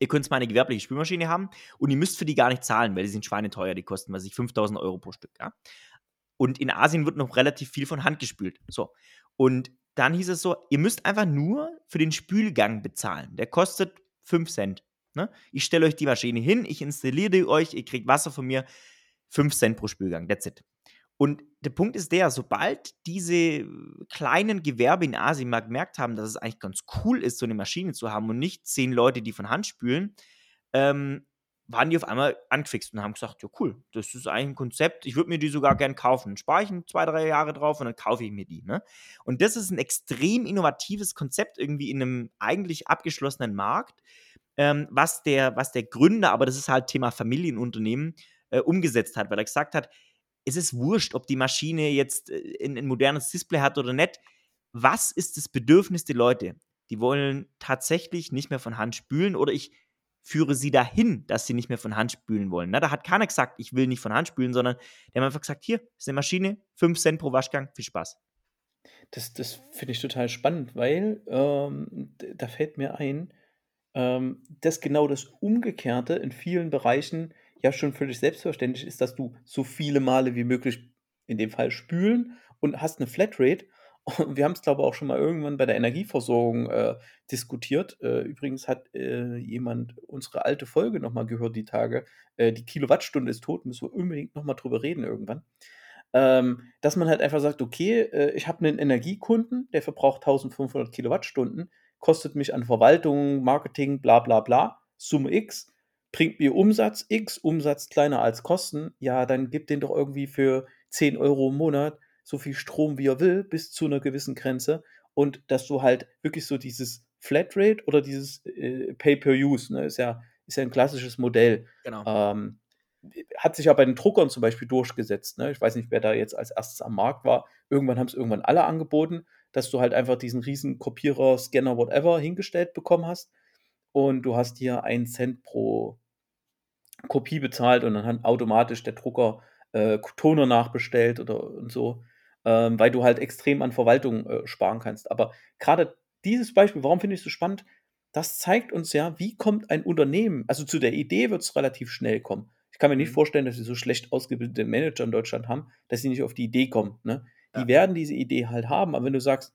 ihr könnt mal eine gewerbliche Spülmaschine haben und ihr müsst für die gar nicht zahlen, weil die sind schweineteuer, die kosten was ich 5000 Euro pro Stück. Ja? Und in Asien wird noch relativ viel von Hand gespült. So. Und dann hieß es so, ihr müsst einfach nur für den Spülgang bezahlen. Der kostet 5 Cent. Ne? Ich stelle euch die Maschine hin, ich installiere die euch, ihr kriegt Wasser von mir, 5 Cent pro Spülgang, that's it. Und der Punkt ist der, sobald diese kleinen Gewerbe in Asien mal gemerkt haben, dass es eigentlich ganz cool ist, so eine Maschine zu haben und nicht zehn Leute, die von Hand spülen, ähm, waren die auf einmal angefixt und haben gesagt, ja cool, das ist eigentlich ein Konzept, ich würde mir die sogar gern kaufen. Dann spare ich zwei, drei Jahre drauf und dann kaufe ich mir die. Ne? Und das ist ein extrem innovatives Konzept irgendwie in einem eigentlich abgeschlossenen Markt, ähm, was, der, was der Gründer, aber das ist halt Thema Familienunternehmen, äh, umgesetzt hat, weil er gesagt hat, es ist wurscht, ob die Maschine jetzt äh, ein, ein modernes Display hat oder nicht. Was ist das Bedürfnis der Leute? Die wollen tatsächlich nicht mehr von Hand spülen oder ich führe sie dahin, dass sie nicht mehr von Hand spülen wollen. Na, da hat keiner gesagt, ich will nicht von Hand spülen, sondern der hat einfach gesagt, hier ist eine Maschine, 5 Cent pro Waschgang, viel Spaß. Das, das finde ich total spannend, weil ähm, da fällt mir ein, ähm, dass genau das Umgekehrte in vielen Bereichen ja schon völlig selbstverständlich ist, dass du so viele Male wie möglich in dem Fall spülen und hast eine Flatrate. Und wir haben es, glaube ich, auch schon mal irgendwann bei der Energieversorgung äh, diskutiert. Äh, übrigens hat äh, jemand unsere alte Folge nochmal gehört, die Tage. Äh, die Kilowattstunde ist tot, müssen wir unbedingt nochmal drüber reden irgendwann. Ähm, dass man halt einfach sagt, okay, äh, ich habe einen Energiekunden, der verbraucht 1500 Kilowattstunden kostet mich an Verwaltung, Marketing, bla bla bla, Summe X, bringt mir Umsatz X, Umsatz kleiner als Kosten, ja, dann gibt den doch irgendwie für 10 Euro im Monat so viel Strom, wie er will, bis zu einer gewissen Grenze. Und dass du halt wirklich so dieses Flatrate oder dieses äh, Pay-per-Use, ne, ist ja, ist ja ein klassisches Modell. Genau. Ähm, hat sich ja bei den Druckern zum Beispiel durchgesetzt. Ne? Ich weiß nicht, wer da jetzt als erstes am Markt war. Irgendwann haben es irgendwann alle angeboten dass du halt einfach diesen riesen Kopierer, Scanner, whatever hingestellt bekommen hast und du hast hier einen Cent pro Kopie bezahlt und dann hat automatisch der Drucker äh, Toner nachbestellt oder und so, ähm, weil du halt extrem an Verwaltung äh, sparen kannst. Aber gerade dieses Beispiel, warum finde ich es so spannend? Das zeigt uns ja, wie kommt ein Unternehmen, also zu der Idee wird es relativ schnell kommen. Ich kann mir nicht mhm. vorstellen, dass sie so schlecht ausgebildete Manager in Deutschland haben, dass sie nicht auf die Idee kommen. Ne? Die ja. werden diese Idee halt haben, aber wenn du sagst,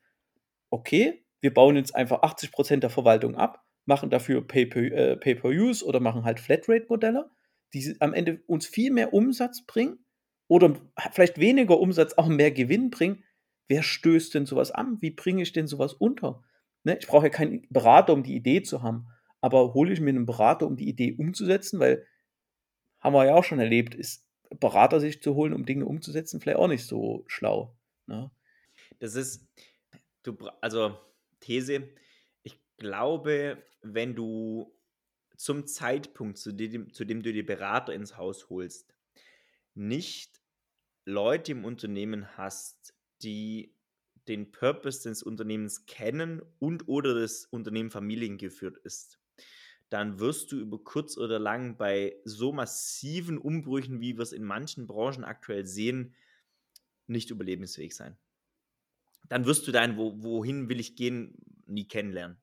okay, wir bauen jetzt einfach 80% der Verwaltung ab, machen dafür Pay-per-Use äh, Pay oder machen halt Flatrate-Modelle, die am Ende uns viel mehr Umsatz bringen, oder vielleicht weniger Umsatz, auch mehr Gewinn bringen, wer stößt denn sowas an? Wie bringe ich denn sowas unter? Ne? Ich brauche ja keinen Berater, um die Idee zu haben, aber hole ich mir einen Berater, um die Idee umzusetzen, weil haben wir ja auch schon erlebt, ist Berater sich zu holen, um Dinge umzusetzen, vielleicht auch nicht so schlau. Ne? Das ist, du, also These, ich glaube, wenn du zum Zeitpunkt, zu dem, zu dem du die Berater ins Haus holst, nicht Leute im Unternehmen hast, die den Purpose des Unternehmens kennen und oder das Unternehmen familiengeführt ist, dann wirst du über kurz oder lang bei so massiven Umbrüchen, wie wir es in manchen Branchen aktuell sehen, nicht überlebensfähig sein. Dann wirst du dein, wo, wohin will ich gehen, nie kennenlernen.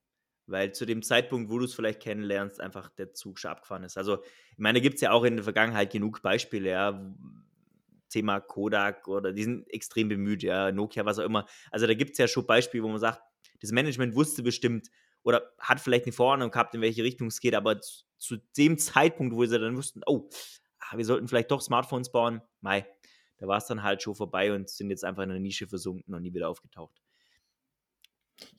Weil zu dem Zeitpunkt, wo du es vielleicht kennenlernst, einfach der Zug schon abgefahren ist. Also, ich meine, da gibt es ja auch in der Vergangenheit genug Beispiele, ja. Thema Kodak oder die sind extrem bemüht, ja, Nokia, was auch immer. Also da gibt es ja schon Beispiele, wo man sagt, das Management wusste bestimmt oder hat vielleicht eine Vorahnung gehabt, in welche Richtung es geht, aber zu, zu dem Zeitpunkt, wo sie dann wussten, oh, ah, wir sollten vielleicht doch Smartphones bauen, mai, da war es dann halt schon vorbei und sind jetzt einfach in einer Nische versunken und nie wieder aufgetaucht.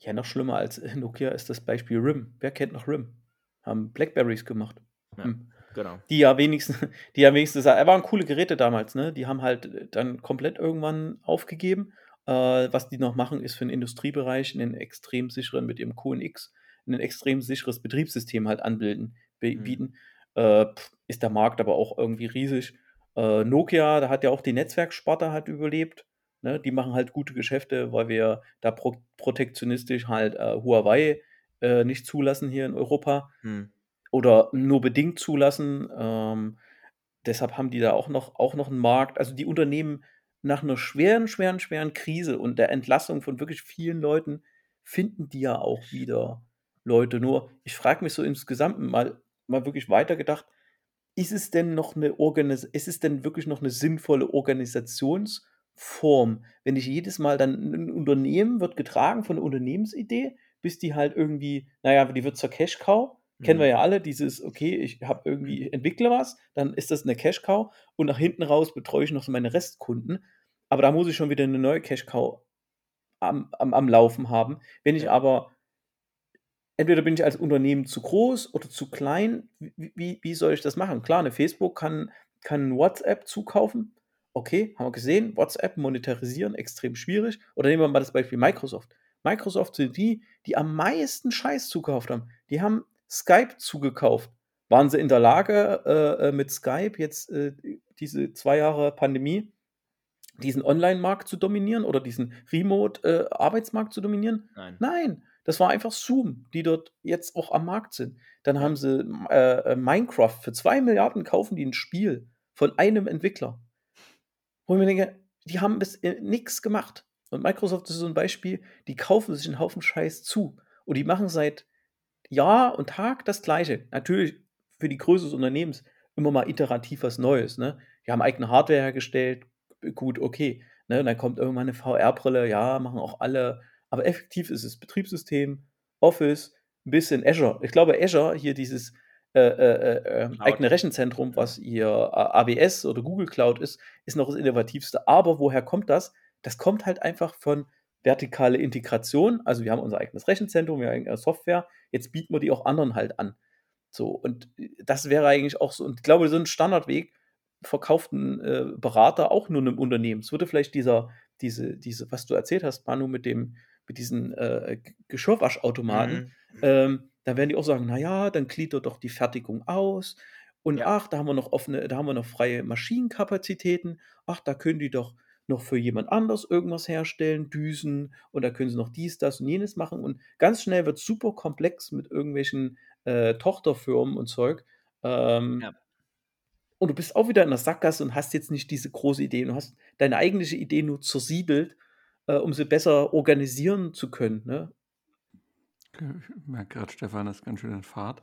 Ja, noch schlimmer als Nokia ist das Beispiel RIM. Wer kennt noch RIM? Haben Blackberries gemacht. Ja, hm. Genau. Die ja wenigstens, [LAUGHS] die ja wenigstens, er waren coole Geräte damals, ne? Die haben halt dann komplett irgendwann aufgegeben. Äh, was die noch machen, ist für den Industriebereich einen extrem sicheren mit ihrem QNX ein extrem sicheres Betriebssystem halt anbilden, mhm. bieten. Äh, ist der Markt aber auch irgendwie riesig. Äh, Nokia, da hat ja auch die Netzwerksparte halt überlebt. Ne? Die machen halt gute Geschäfte, weil wir da pro protektionistisch halt äh, Huawei äh, nicht zulassen hier in Europa. Mhm. Oder nur bedingt zulassen. Ähm, deshalb haben die da auch noch, auch noch einen Markt. Also die Unternehmen nach einer schweren, schweren, schweren Krise und der Entlassung von wirklich vielen Leuten finden die ja auch wieder Leute. Nur, ich frage mich so insgesamt mal, mal wirklich weitergedacht, ist es denn noch eine Organis ist es denn wirklich noch eine sinnvolle Organisationsform, wenn ich jedes Mal dann ein Unternehmen wird getragen von einer Unternehmensidee, bis die halt irgendwie, naja, die wird zur Cash-Cow, kennen wir mhm. ja alle, dieses, okay, ich habe irgendwie, ich entwickle was, dann ist das eine Cash-Cow und nach hinten raus betreue ich noch so meine Restkunden, aber da muss ich schon wieder eine neue Cash-Cow am, am, am Laufen haben. Wenn ich aber entweder bin ich als Unternehmen zu groß oder zu klein. Wie, wie, wie soll ich das machen? Klar, eine Facebook kann, kann WhatsApp zukaufen. Okay, haben wir gesehen. WhatsApp monetarisieren, extrem schwierig. Oder nehmen wir mal das Beispiel Microsoft. Microsoft sind die, die am meisten Scheiß zukauft haben. Die haben Skype zugekauft. Waren sie in der Lage, äh, äh mit Skype jetzt äh, diese zwei Jahre Pandemie diesen Online-Markt zu dominieren oder diesen Remote-Arbeitsmarkt äh, zu dominieren? Nein. Nein. Das war einfach Zoom, die dort jetzt auch am Markt sind. Dann haben sie äh, äh Minecraft für zwei Milliarden kaufen die ein Spiel von einem Entwickler. Wo ich mir denke, die haben bis äh, nichts gemacht. Und Microsoft ist so ein Beispiel, die kaufen sich einen Haufen Scheiß zu. Und die machen seit Jahr und Tag das Gleiche. Natürlich für die Größe des Unternehmens immer mal iterativ was Neues. Ne? Die haben eigene Hardware hergestellt, gut, okay. Ne? Und dann kommt irgendwann eine VR-Brille, ja, machen auch alle aber effektiv ist es Betriebssystem, Office, ein bisschen Azure. Ich glaube, Azure, hier dieses äh, äh, äh, ähm, eigene Rechenzentrum, was hier AWS oder Google Cloud ist, ist noch das innovativste. Aber woher kommt das? Das kommt halt einfach von vertikale Integration. Also wir haben unser eigenes Rechenzentrum, wir haben eigene Software. Jetzt bieten wir die auch anderen halt an. So, und das wäre eigentlich auch so, und ich glaube, so ein Standardweg verkauft ein äh, Berater auch nur einem Unternehmen. Es würde vielleicht dieser, diese, diese, was du erzählt hast, Manu, mit dem, mit diesen äh, Geschirrwaschautomaten, mhm. ähm, da werden die auch sagen, naja, dann gliedert doch die Fertigung aus. Und ja. ach, da haben wir noch offene, da haben wir noch freie Maschinenkapazitäten. Ach, da können die doch noch für jemand anders irgendwas herstellen, Düsen und da können sie noch dies, das und jenes machen. Und ganz schnell wird es super komplex mit irgendwelchen äh, Tochterfirmen und Zeug. Ähm, ja. Und du bist auch wieder in der Sackgasse und hast jetzt nicht diese große Idee. Du hast deine eigentliche Idee nur zersiedelt äh, um sie besser organisieren zu können. Ne? Ich merke gerade, Stefan ist ganz schön in Fahrt.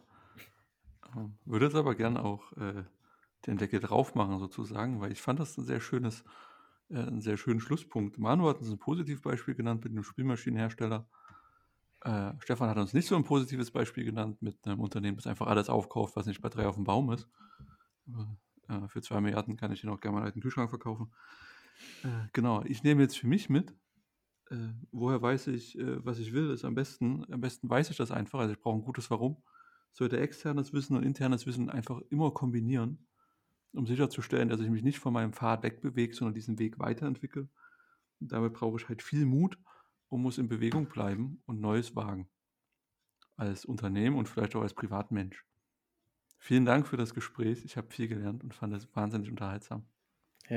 Ähm, würde es aber gern auch äh, den Deckel drauf machen, sozusagen, weil ich fand das ein sehr schönes, äh, einen sehr schönen Schlusspunkt. Manu hat uns ein Positivbeispiel genannt mit einem Spielmaschinenhersteller. Äh, Stefan hat uns nicht so ein positives Beispiel genannt mit einem Unternehmen, das einfach alles aufkauft, was nicht bei drei auf dem Baum ist. Äh, für 2 Milliarden kann ich den auch gerne mal einen Kühlschrank verkaufen. Äh, genau, ich nehme jetzt für mich mit, äh, woher weiß ich, äh, was ich will, ist am besten, am besten weiß ich das einfach, also ich brauche ein gutes Warum. Sollte externes Wissen und internes Wissen einfach immer kombinieren, um sicherzustellen, dass ich mich nicht von meinem Pfad wegbewege, sondern diesen Weg weiterentwickle. Und damit brauche ich halt viel Mut und muss in Bewegung bleiben und Neues wagen. Als Unternehmen und vielleicht auch als Privatmensch. Vielen Dank für das Gespräch. Ich habe viel gelernt und fand es wahnsinnig unterhaltsam.